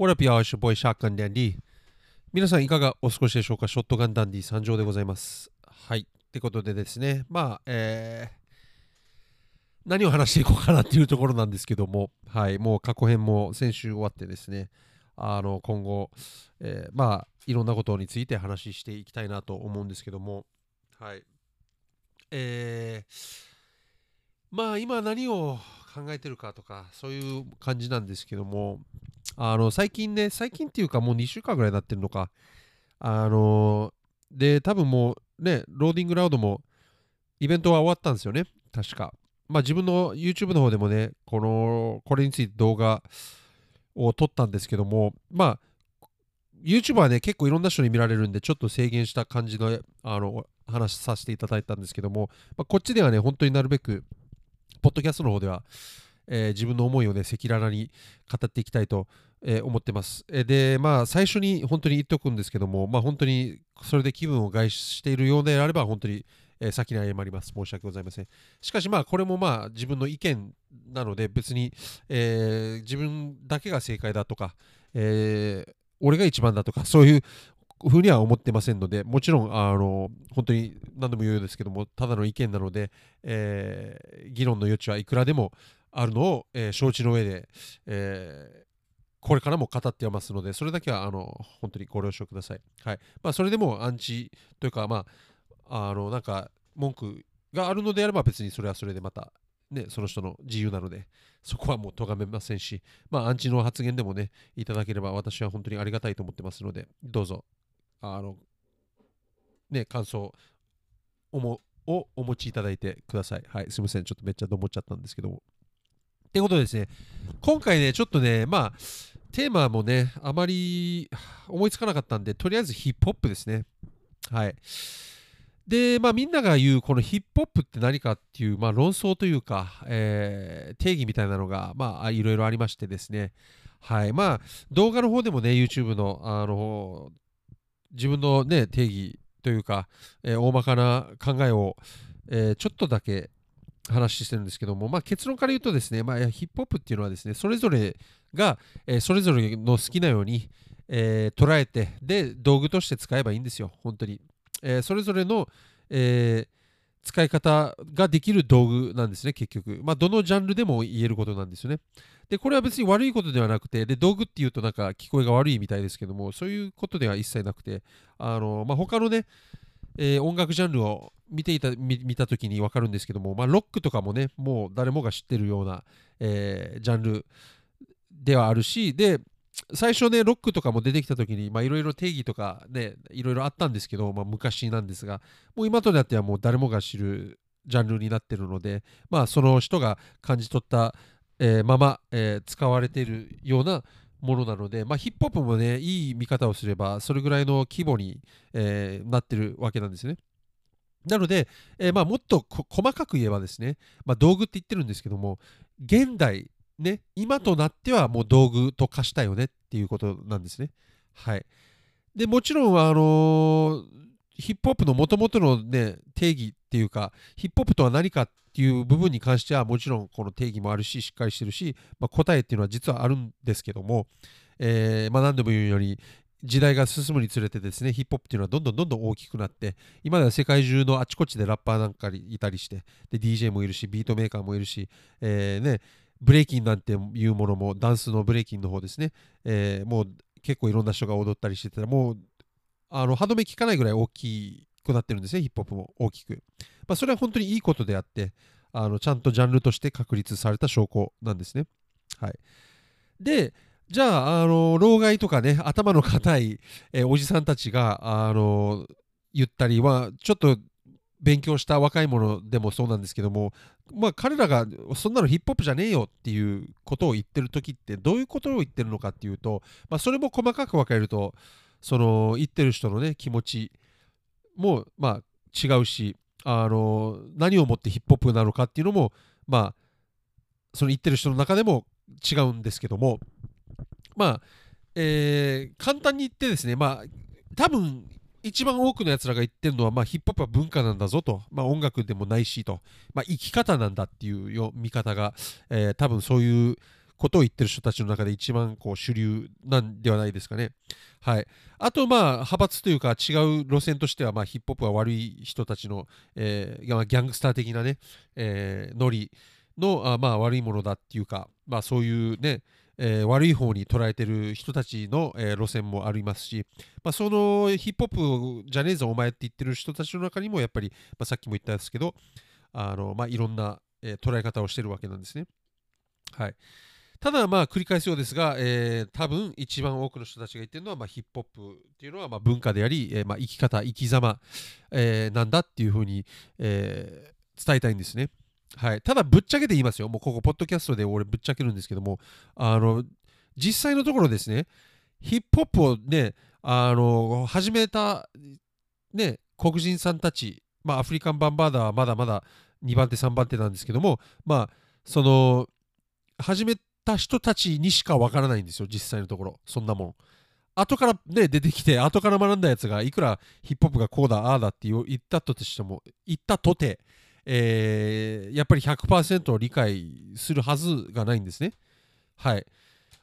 What up, y'all? It's your boy Shotgun Dandy. 皆さんいかがお過ごしでしょうか？ショットガンダンディ参上でございます。はい。ってことでですね、まあ、えー何を話していこうかなっていうところなんですけども、はい、もう過去編も先週終わってですね、あの今後、えーまあ、いろんなことについて話していきたいなと思うんですけども、はい。えーまあ今何を考えてるかとかそういう感じなんですけどもあの最近ね最近っていうかもう2週間ぐらいになってるのか。あので多分もうねローディングラウドもイベントは終わったんですよね。確か。まあ自分の YouTube の方でもねこのこれについて動画を撮ったんですけどもまあ YouTube はね結構いろんな人に見られるんでちょっと制限した感じのあの話させていただいたんですけども、まあ、こっちではね本当になるべくポッドキャストの方では、えー自分の思いをね赤裸々に語っていきたいと、えー思ってます。えーでまあ最初に本当に言っておくんですけどもまあ本当にそれで気分を害しているようであれば本当に、え先に謝ります。申し訳ございません。しかしまあこれもまあ自分の意見なので別に、え自分だけが正解だとか、え俺が一番だとかそういうふうには思ってませんので、もちろん、あの、本当に何度も言うようですけども、ただの意見なので、えー議論の余地はいくらでもあるのを、えー承知の上で、えーこれからも語ってますので、それだけは、あの、本当にご了承ください。はい。まあ、それでもアンチというか、まあ、あの、なんか、文句があるのであれば、別にそれはそれでまた、ね、その人の自由なので、そこはもう咎めませんし、まあ、アンチの発言でもね、いただければ、私は本当にありがたいと思ってますので、どうぞ、あの、ね、感想をお持ちいただいてください。はい、すみません。ちょっとめっちゃどもっちゃったんですけども。ってことですね、今回ね、ちょっとね、まあ、テーマもね、あまり思いつかなかったんで、とりあえずヒップホップですね。はい。で、まあ、みんなが言うこのヒップホップって何かっていう、まあ、論争というか、えー定義みたいなのが、まあ、いろいろありましてですね、はい。まあ、動画の方でもね、YouTube の、あの、自分のね、定義というか、えー大まかな考えを、えーちょっとだけ話してるんですけども、まあ、結論から言うとですね、まあ、ヒップホップっていうのはですね、それぞれが、えーそれぞれの好きなように、えー捉えて、で、道具として使えばいいんですよ、本当に。えーそれぞれの、え使い方ができる道具なんですね、結局。まあ、どのジャンルでも言えることなんですよね。で、これは別に悪いことではなくて、で、道具っていうとなんか聞こえが悪いみたいですけども、そういうことでは一切なくて、あの、まあ、他のね、えー音楽ジャンルを見ていた見見た時に分かるんですけども、まあ、ロックとかもねもう誰もが知ってるような、えージャンルではあるしで最初ねロックとかも出てきた時にいろいろ定義とかねいろいろあったんですけど、まあ、昔なんですがもう今となってはもう誰もが知るジャンルになってるのでまあその人が感じ取った、えーまま、えー使われているようなものなので、まあ、ヒップホップもねいい見方をすればそれぐらいの規模に、えーなってるわけなんですね。なので、えーまあ、もっと細かく言えばですね、まあ、道具って言ってるんですけども現代ね今となってはもう道具と化したよねっていうことなんですね。はい、でもちろん、あのーヒップホップのもともとの、ね、定義っていうかヒップホップとは何かっていう部分に関してはもちろんこの定義もあるししっかりしてるし、まあ、答えっていうのは実はあるんですけども、えーまあ、何度も言うように時代が進むにつれてですねヒップホップっていうのはどんどんどんどん大きくなって今では世界中のあちこちでラッパーなんかいたりしてで DJ もいるしビートメーカーもいるし、えーね、ブレイキンなんていうものもダンスのブレイキンの方ですね、えーもう結構いろんな人が踊ったりしてたらもうあの歯止め効かないぐらい大きくなってるんですねヒップホップも。大きく、まあ、それは本当にいいことであってあのちゃんとジャンルとして確立された証拠なんですね。はい。でじゃあ、あの、老害とかね、頭の固い、えーおじさんたちが、あの、言ったりは、ちょっと勉強した若い者でもそうなんですけども、まあ、彼らが、そんなのヒップホップじゃねえよっていうことを言ってる時って、どういうことを言ってるのかっていうと、まあ、それも細かく分かれると、その、言ってる人のね、気持ちも、まあ、違うし、あの、何をもってヒップホップなのかっていうのも、まあ、その言ってる人の中でも違うんですけども、まあ、え簡単に言ってですね、まあ、多分一番多くのやつらが言ってるのは、まあ、ヒップホップは文化なんだぞと、まあ、音楽でもないしと、まあ、生き方なんだっていうよ見方が、え多分そういうことを言ってる人たちの中で一番こう主流なんではないですかね。はい、あと、まあ、派閥というか違う路線としては、まあ、ヒップホップは悪い人たちの、えー、ギャングスター的なね、えー、ノリのあ、まあ、悪いものだっていうか、まあ、そういうね、えー、悪い方に捉えてる人たちの、えー、路線もありますし、まあ、そのヒップホップじゃねえぞお前って言ってる人たちの中にもやっぱり、まあ、さっきも言ったんですけどあの、まあ、いろんな、えー、捉え方をしてるわけなんですね。はい、ただまあ繰り返すようですが、えー、多分一番多くの人たちが言ってるのは、まあ、ヒップホップっていうのはまあ文化であり、えー、まあ生き方生き様、えー、なんだっていうふうに、えー、伝えたいんですね。はい、ただぶっちゃけて言いますよ。もうここ、ポッドキャストで俺ぶっちゃけるんですけども、あの、実際のところですね、ヒップホップをね、あの、始めた、ね、黒人さんたち、まあ、アフリカンバンバーダーはまだまだ2番手、3番手なんですけども、まあ、その、始めた人たちにしかわからないんですよ、実際のところ、そんなもん。後からね、出てきて、後から学んだやつが、いくらヒップホップがこうだ、ああだって言ったとしても、言ったとて、えー、やっぱり100%理解するはずがないんですね。はい。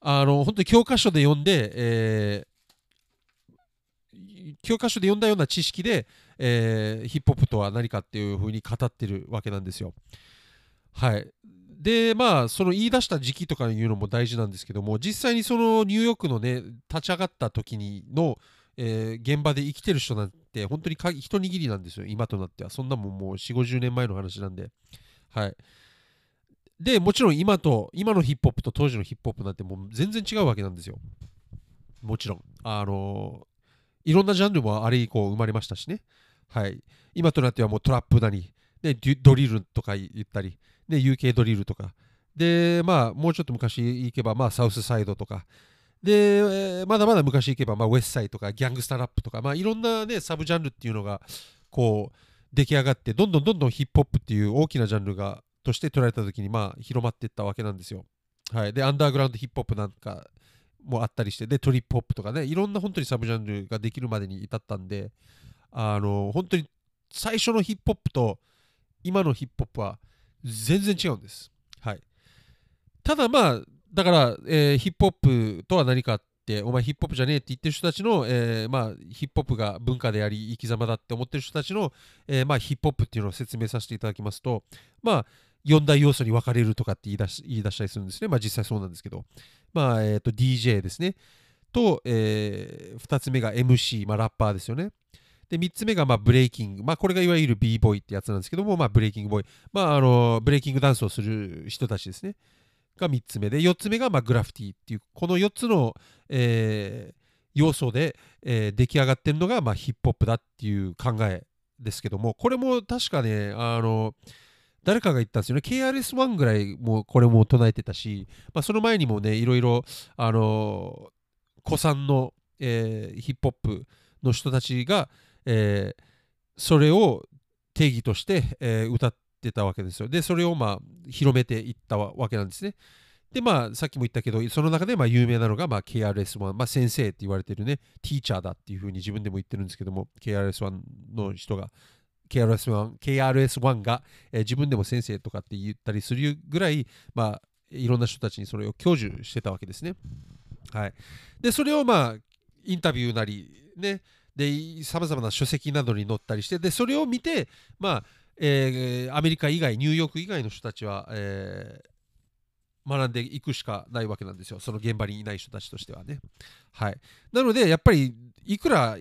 あの、本当に教科書で読んで、えー、教科書で読んだような知識で、えー、ヒップホップとは何かっていうふうに語ってるわけなんですよ。はい。で、まあ、その言い出した時期とかいうのも大事なんですけども、実際にそのニューヨークのね、立ち上がった時にの、えー、現場で生きてる人なんて本当に一握りなんですよ。今となっては。そんなもんもう4 5 0年前の話なんで。はい。でもちろん今と今のヒップホップと当時のヒップホップなんてもう全然違うわけなんですよ。もちろん。あのー、いろんなジャンルもあれ以降生まれましたしね。はい。今となってはもうトラップなり、ね、ドリルとか言ったり、ね、UK ドリルとか。でまあもうちょっと昔行けばまあサウスサイドとか。で、まだまだ昔行けば、まあ、ウェスサイとかギャングスタラップとか、まあ、いろんな、ね、サブジャンルっていうのがこう出来上がってどんどんどんどんヒップホップっていう大きなジャンルがとして捉えた時に、まあ、広まっていったわけなんですよ。はい、でアンダーグラウンドヒップホップなんかもあったりしてでトリップホップとかねいろんな本当にサブジャンルができるまでに至ったんであの本当に最初のヒップホップと今のヒップホップは全然違うんです。はい、ただまあだから、えー、ヒップホップとは何かって、お前ヒップホップじゃねえって言ってる人たちの、えー、まあ、ヒップホップが文化であり、生き様だって思ってる人たちの、えー、まあ、ヒップホップっていうのを説明させていただきますと、まあ、4大要素に分かれるとかって言い出し言い出したりするんですね。まあ、実際そうなんですけど、まあ、えっ、と、DJ ですね。と、えー、2つ目が MC、まあ、ラッパーですよね。で、3つ目がまあブレイキング。まあ、これがいわゆる b ボーイってやつなんですけども、まあ、ブレイキングボーイ。まあ、あの、ブレイキングダンスをする人たちですね。が3つ目で4つ目がまグラフィティっていうこの4つの、えー、要素で、えー、出来上がってるのがまヒップホップだっていう考えですけどもこれも確かねあの誰かが言ったんですよね KRS-1 ぐらいもこれも唱えてたし、まあ、その前にもねいろいろあの古参の、えー、ヒップホップの人たちが、えー、それを定義として、えー、歌ってたわけですよ。で、それをまあ広めていったわけなんですね。で、まあ、さっきも言ったけど、その中でまあ有名なのがまあ KRS-1、まあ、先生って言われてるね、ティーチャーだっていうふうに自分でも言ってるんですけども、KRS-1 の人が、KRS-1, KRS-1 が、えー、自分でも先生とかって言ったりするぐらい、まあ、いろんな人たちにそれを享受してたわけですね。はい。で、それをまあ、インタビューなり、ね、で、さまざまな書籍などに載ったりして、で、それを見て、まあ、えー、アメリカ以外ニューヨーク以外の人たちは、えー、学んでいくしかないわけなんですよその現場にいない人たちとしてはね。はい、なのでやっぱりいくら、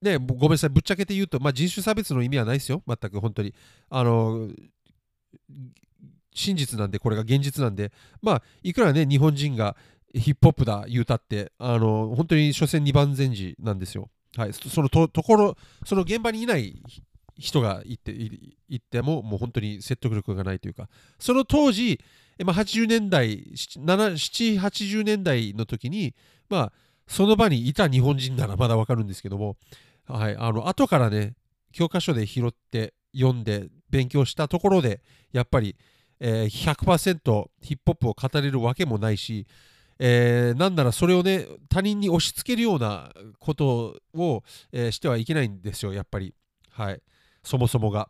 ね、ごめんなさいぶっちゃけて言うと、まあ、人種差別の意味はないですよ全く本当に。あの真実なんでこれが現実なんでまあいくらね日本人がヒップホップだ言うたってあの本当に所詮二番前時なんですよ。はい、そのところその現場にいない人がいていってももう本当に説得力がないというか。その当時、まあ、80年代780年代の時にまあその場にいた日本人ならまだわかるんですけども、はい、あの後からね教科書で拾って読んで勉強したところでやっぱり、えー、100%ヒップホップを語れるわけもないし、えー、なんならそれをね他人に押し付けるようなことを、えー、してはいけないんですよやっぱり。はい。そもそもが。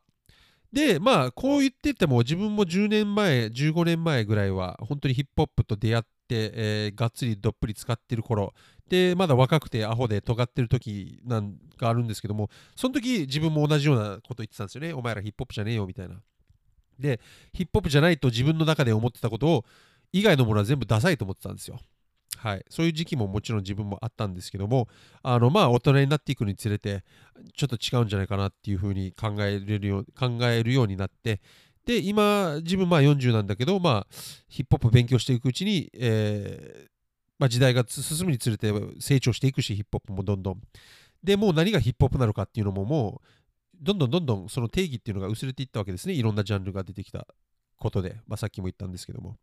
でまあこう言ってても自分も10年前15年前ぐらいは本当にヒップホップと出会って、えー、がっつりどっぷり使ってる頃。でまだ若くてアホで尖ってる時なんかあるんですけどもその時自分も同じようなこと言ってたんですよね。お前らヒップホップじゃねえよみたいな。でヒップホップじゃないと自分の中で思ってたことを以外のものは全部ダサいと思ってたんですよ。はい、そういう時期ももちろん自分もあったんですけどもあのまあ大人になっていくにつれてちょっと違うんじゃないかなっていうふうに考えれるよ考えるようになってで今自分まあ40なんだけどまあヒップホップ勉強していくうちに、えーまあ、時代が進むにつれて成長していくしヒップホップもどんどん。でもう何がヒップホップなのかっていうのももうどんどんどんどんその定義っていうのが薄れていったわけですね。いろんなジャンルが出てきたことで、まあ、さっきも言ったんですけども。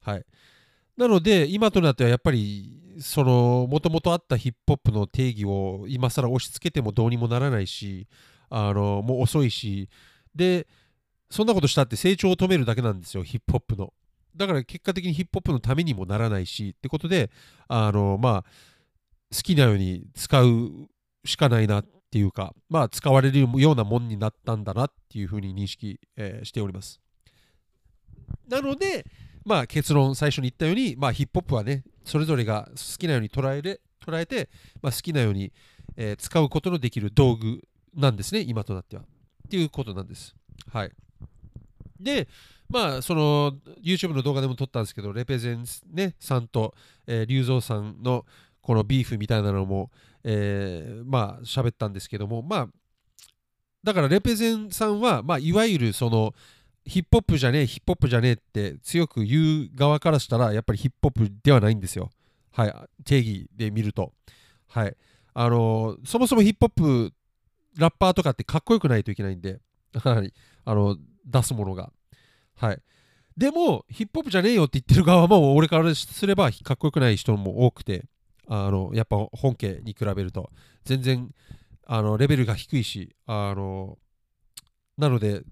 はいなので、今となってはやっぱり、その、もともとあったヒップホップの定義を今更押し付けてもどうにもならないし、あの、もう遅いし、で、そんなことしたって成長を止めるだけなんですよ、ヒップホップの。だから結果的にヒップホップのためにもならないし、ってことで、あの、まあ、好きなように使うしかないなっていうか、まあ、使われるようなもんになったんだなっていうふうに認識、えー、しております。なので、まあ、結論最初に言ったように、まあ、ヒップホップはねそれぞれが好きなように捉えれ捉えて、まあ、好きなように、えー、使うことのできる道具なんですね今となっては。っていうことなんです。はい。でまあその YouTube の動画でも撮ったんですけどレペゼンねさんと、えー、龍造さんのこのビーフみたいなのも、えー、まあ喋ったんですけどもまあだからレペゼンさんは、まあ、いわゆるそのヒップホップじゃねえ、ヒップホップじゃねえって強く言う側からしたら、やっぱりヒップホップではないんですよ。はい、定義で見ると。はい。あのー、そもそもヒップホップ、ラッパーとかってかっこよくないといけないんで、はい、あの出すものが。はい。でも、ヒップホップじゃねえよって言ってる側も、俺からすればかっこよくない人も多くて、あのやっぱ本家に比べると、全然あのレベルが低いし、あのなので、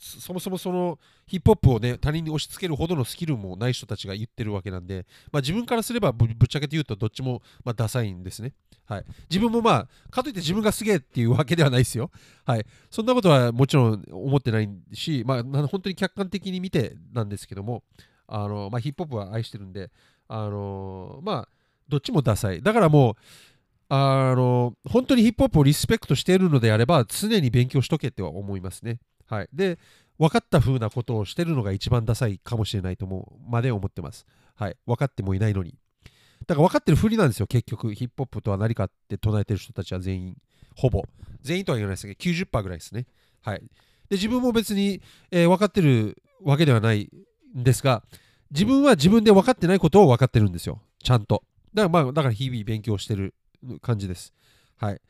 そもそもそのヒップホップをね他人に押し付けるほどのスキルもない人たちが言ってるわけなんで、まあ、自分からすればぶっちゃけて言うとどっちもまあダサいんですね。はい、自分もまあかといって自分がすげえっていうわけではないですよ。はい、そんなことはもちろん思ってないし、まあ、本当に客観的に見てなんですけどもあの、まあ、ヒップホップは愛してるんであのまあどっちもダサい。だからもうあの本当にヒップホップをリスペクトしているのであれば常に勉強しとけっては思いますね。はい、で分かった風なことをしてるのが一番ダサいかもしれないともまで思ってます。はい、分かってもいないのに。だから分かってるふりなんですよ、結局。ヒップホップとは何かって唱えてる人たちは全員、ほぼ。全員とは言わないですけど、90%ぐらいですね。はい。で、自分も別に、えー、分かってるわけではないんですが、自分は自分で分かってないことを分かってるんですよ。ちゃんと。だからまあ、だから日々勉強してる感じです。はい。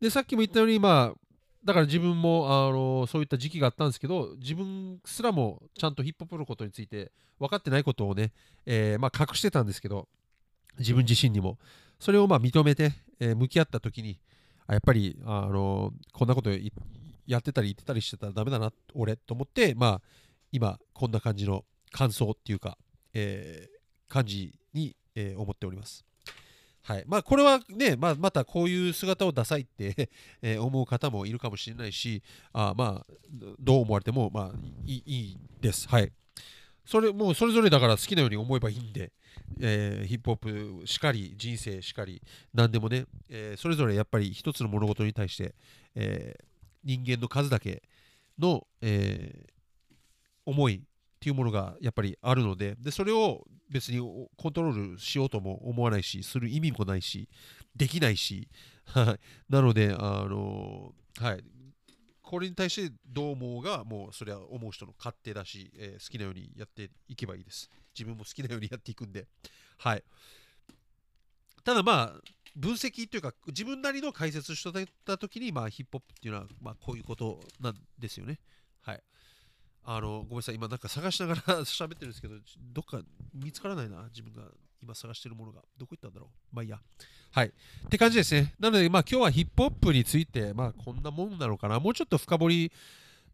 で、さっきも言ったように、まあ、だから自分もあのそういった時期があったんですけど自分すらもちゃんとヒップホップのことについて分かってないことをね、えー、まあ、隠してたんですけど自分自身にもそれをま認めて、えー、向き合った時にあやっぱりあのこんなことやってたり言ってたりしてたらダメだな俺と思ってまあ今こんな感じの感想っていうか、えー、感じに、え思っております。はいまあ、これはね、まあ、またこういう姿をダサいって え思う方もいるかもしれないし、あまあ、どう思われても、まあ、いいいいです。はい。それ、もうそれぞれだから好きなように思えばいいんで、えー、ヒップホップしかり、人生しかり、何でもね、えー、それぞれやっぱり一つの物事に対して、えー、人間の数だけの、え思いっていうものがやっぱりあるので、でそれを別にコントロールしようとも思わないし、する意味もないし、できないし、なので、あのはい、これに対してどう思うが、もうそれは思う人の勝手だし、えー、好きなようにやっていけばいいです。自分も好きなようにやっていくんで。はい。ただまあ、分析というか、自分なりの解説してたときに、まあ、ヒップホップっていうのは、まあ、こういうことなんですよね。はい。あの、ごめんなさい、今なんか探しながら 喋ってるんですけど、どっか見つからないな、自分が今探してるものが。どこ行ったんだろう？まあいいや。はい。って感じですね。なので、まあ今日はヒップホップについて、まあこんなもんなのかな。もうちょっと深掘り、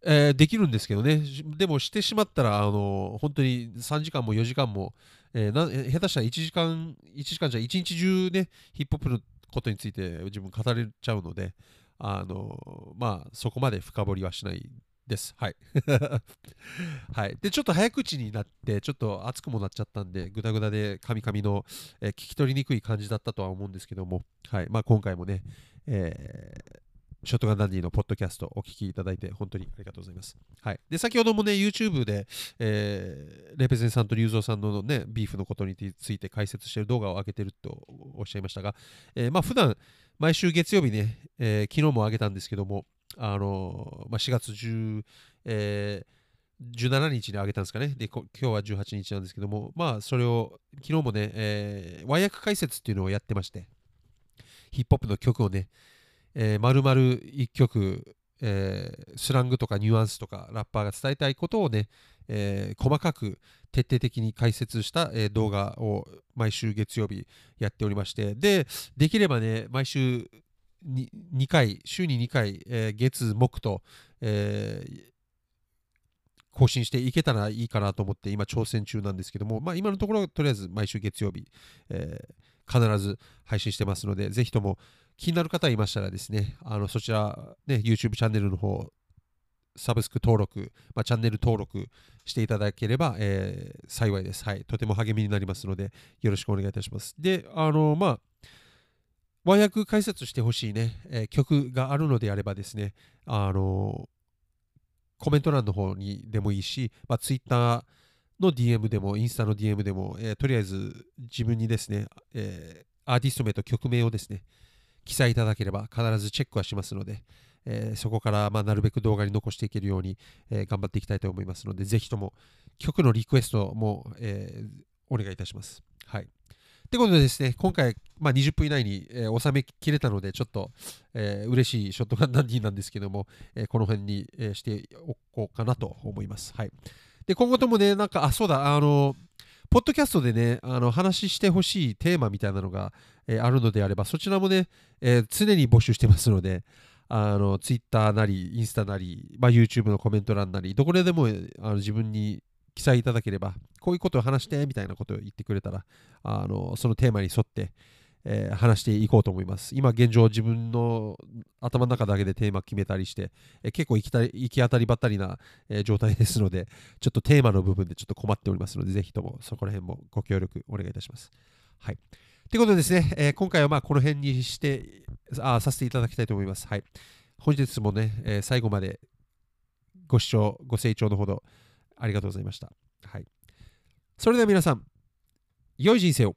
えー、できるんですけどね。でもしてしまったら、あの、本当に3時間も4時間も、えー、な下手したら1時間、1時間じゃ1日中ね、ヒップホップのことについて自分語れちゃうので、あの、まあそこまで深掘りはしないです。はい。はい。で、ちょっと早口になって、ちょっと熱くもなっちゃったんで、ぐだぐだでカミカミの、えー聞き取りにくい感じだったとは思うんですけども、はい。まあ、今回もね、えーショットガンダンディのポッドキャストお聞きいただいて本当にありがとうございます。はい。で、先ほどもね、YouTube で、えーレペゼンさんと龍造さんのね、ビーフのことについて解説してる動画を上げてるとおっしゃいましたが、えーまあ、普段毎週月曜日ね、えー昨日も上げたんですけども、あのまあ、4月10、えー17日に上げたんですかね。で、今日は18日なんですけども、まあ、それを、昨日もね、えー和訳解説っていうのをやってまして、ヒップホップの曲をね、えー、丸々1曲、えースラングとかニュアンスとかラッパーが伝えたいことをね、えー細かく徹底的に解説した、えー動画を毎週月曜日やっておりまして、で、できればね、毎週に2回、週に2回、えー月、木と、えー更新していけたらいいかなと思って今挑戦中なんですけども、まあ、今のところとりあえず毎週月曜日、えー必ず配信してますので、ぜひとも気になる方いましたらですね、あのそちら、ね、YouTube チャンネルの方、サブスク登録、まあ、チャンネル登録していただければ、えー幸いです。はい。とても励みになりますので、よろしくお願いいたします。で、あの、まあ、和訳解説してほしいね、えー曲があるのであればですね、あの、コメント欄の方にでもいいし、まあ、Twitter の DM でも、インスタの DM でも、えーとりあえず自分にですね、えアーティスト名と曲名をですね、記載いただければ必ずチェックはしますので、えそこからまなるべく動画に残していけるように、え頑張っていきたいと思いますので、ぜひとも曲のリクエストも、えお願いいたします。はい。ってことでですね、今回、まあ、20分以内に、えー収めきれたので、ちょっと、えー嬉しいショットガンダンディなんですけども、えーこの辺に、えーしておこうかなと思います。はい。で、今後ともね、なんか、あ、そうだ、あの、ポッドキャストでね、あの話してほしいテーマみたいなのが、えーあるのであれば、そちらもね、えー常に募集してますので、あの、Twitter なり、インスタなり、まあ、YouTube のコメント欄なり、どこででもあの自分に記載いただければ、こういうことを話してみたいなことを言ってくれたら、あのそのテーマに沿って、えー話していこうと思います。今現状自分の頭の中だけでテーマ決めたりして、えー結構行きたり行き当たりばったりな、えー状態ですので、ちょっとテーマの部分でちょっと困っておりますので、ぜひともそこら辺もご協力お願いいたします。はい。ということでですね、え今回はまあこの辺にしてあさせていただきたいと思います。はい。本日もね、え最後までご視聴、ご清聴のほどありがとうございました。はい。それでは皆さん、良い人生を。